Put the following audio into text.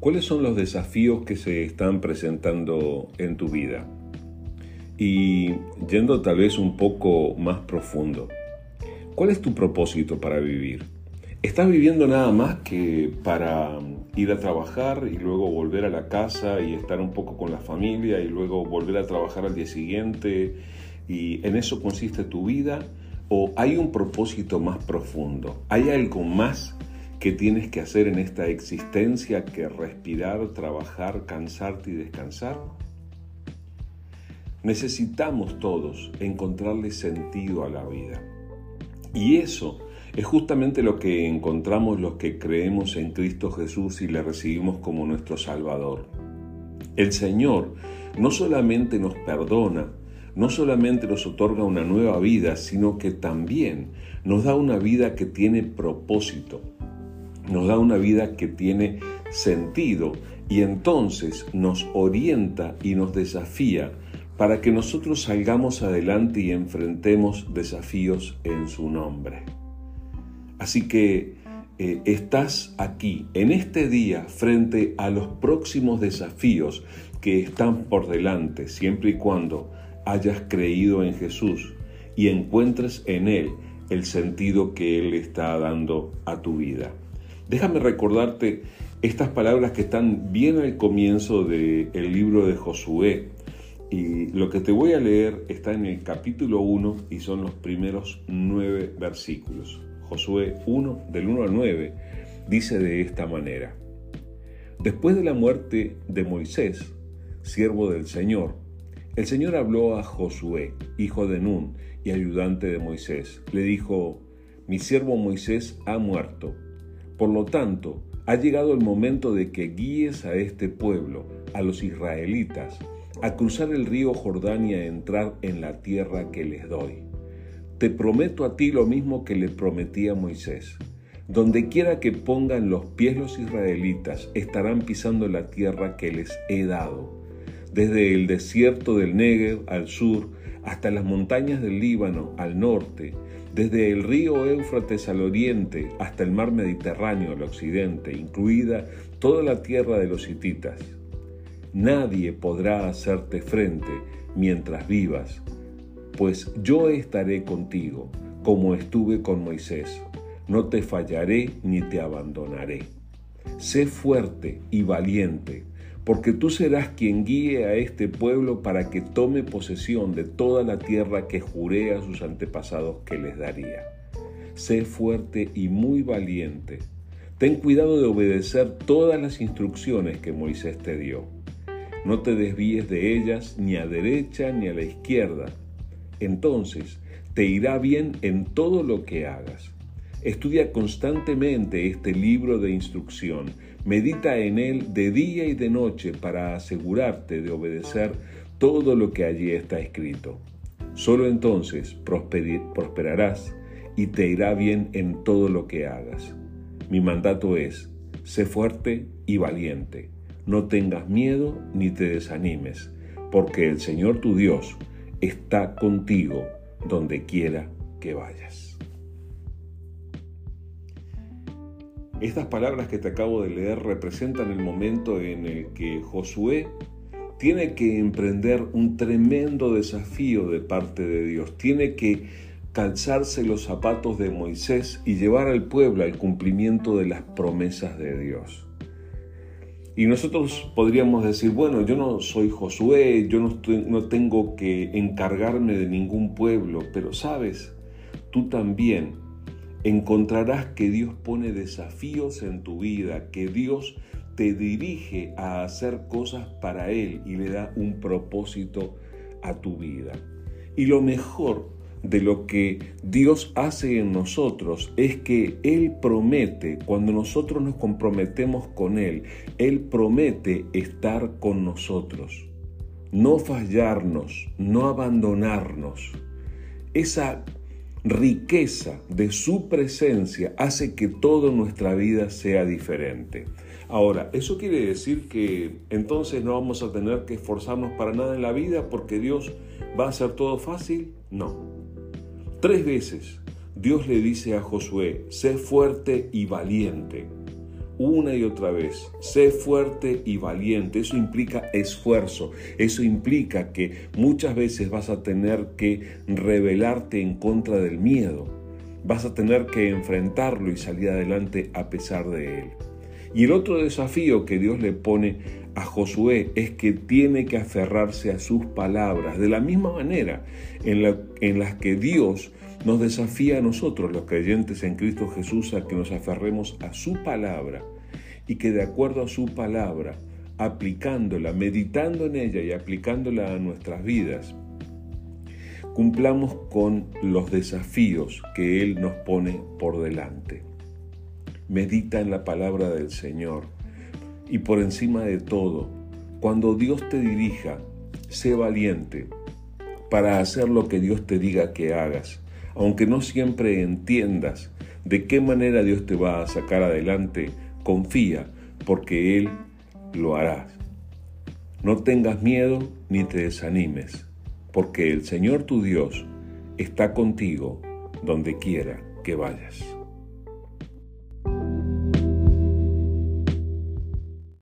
¿Cuáles son los desafíos que se están presentando en tu vida? Y yendo tal vez un poco más profundo, ¿cuál es tu propósito para vivir? ¿Estás viviendo nada más que para ir a trabajar y luego volver a la casa y estar un poco con la familia y luego volver a trabajar al día siguiente y en eso consiste tu vida? ¿O hay un propósito más profundo? ¿Hay algo más que tienes que hacer en esta existencia que respirar, trabajar, cansarte y descansar? Necesitamos todos encontrarle sentido a la vida. Y eso es justamente lo que encontramos los que creemos en Cristo Jesús y le recibimos como nuestro Salvador. El Señor no solamente nos perdona, no solamente nos otorga una nueva vida, sino que también nos da una vida que tiene propósito, nos da una vida que tiene sentido y entonces nos orienta y nos desafía para que nosotros salgamos adelante y enfrentemos desafíos en su nombre. Así que eh, estás aquí en este día frente a los próximos desafíos que están por delante, siempre y cuando hayas creído en Jesús y encuentres en Él el sentido que Él está dando a tu vida. Déjame recordarte estas palabras que están bien al comienzo del libro de Josué, y lo que te voy a leer está en el capítulo 1 y son los primeros nueve versículos. Josué 1, del 1 al 9, dice de esta manera. Después de la muerte de Moisés, siervo del Señor, el Señor habló a Josué, hijo de Nun y ayudante de Moisés. Le dijo, mi siervo Moisés ha muerto. Por lo tanto, ha llegado el momento de que guíes a este pueblo, a los israelitas, a cruzar el río Jordán y a entrar en la tierra que les doy. Te prometo a ti lo mismo que le prometí a Moisés. Donde quiera que pongan los pies los israelitas, estarán pisando la tierra que les he dado. Desde el desierto del Negev al sur, hasta las montañas del Líbano al norte, desde el río Éufrates al oriente hasta el mar Mediterráneo al occidente, incluida toda la tierra de los hititas nadie podrá hacerte frente mientras vivas, pues yo estaré contigo, como estuve con Moisés. No te fallaré ni te abandonaré. Sé fuerte y valiente, porque tú serás quien guíe a este pueblo para que tome posesión de toda la tierra que juré a sus antepasados que les daría. Sé fuerte y muy valiente. Ten cuidado de obedecer todas las instrucciones que Moisés te dio no te desvíes de ellas ni a derecha ni a la izquierda. Entonces te irá bien en todo lo que hagas. Estudia constantemente este libro de instrucción. Medita en él de día y de noche para asegurarte de obedecer todo lo que allí está escrito. Solo entonces prosperarás y te irá bien en todo lo que hagas. Mi mandato es, sé fuerte y valiente no tengas miedo ni te desanimes, porque el Señor tu Dios está contigo donde quiera que vayas. Estas palabras que te acabo de leer representan el momento en el que Josué tiene que emprender un tremendo desafío de parte de Dios. Tiene que calzarse los zapatos de Moisés y llevar al pueblo al cumplimiento de las promesas de Dios. Y nosotros podríamos decir, bueno, yo no soy Josué, yo no, no tengo que encargarme de ningún pueblo, pero sabes, tú también encontrarás que Dios pone desafíos en tu vida, que Dios te dirige a hacer cosas para Él y le da un propósito a tu vida. Y lo mejor de lo que Dios hace en nosotros es que Él promete, cuando nosotros nos comprometemos con Él, Él promete estar con nosotros, no fallarnos, no abandonarnos. Esa riqueza de su presencia hace que toda nuestra vida sea diferente. Ahora, ¿eso quiere decir que entonces no vamos a tener que esforzarnos para nada en la vida porque Dios va a hacer todo fácil? No. Tres veces Dios le dice a Josué, sé fuerte y valiente. Una y otra vez, sé fuerte y valiente. Eso implica esfuerzo, eso implica que muchas veces vas a tener que rebelarte en contra del miedo, vas a tener que enfrentarlo y salir adelante a pesar de él. Y el otro desafío que Dios le pone a Josué es que tiene que aferrarse a sus palabras, de la misma manera en, la, las que Dios nos desafía a nosotros, los creyentes en Cristo Jesús, a que nos aferremos a su palabra y que de acuerdo a su palabra, aplicándola, meditando en ella y aplicándola a nuestras vidas, cumplamos con los desafíos que Él nos pone por delante. Medita en la palabra del Señor y por encima de todo, cuando Dios te dirija, sé valiente para hacer lo que Dios te diga que hagas aunque no siempre entiendas de qué manera Dios te va a sacar adelante, confía, porque Él lo hará. No tengas miedo ni te desanimes, porque el Señor tu Dios está contigo donde quiera que vayas.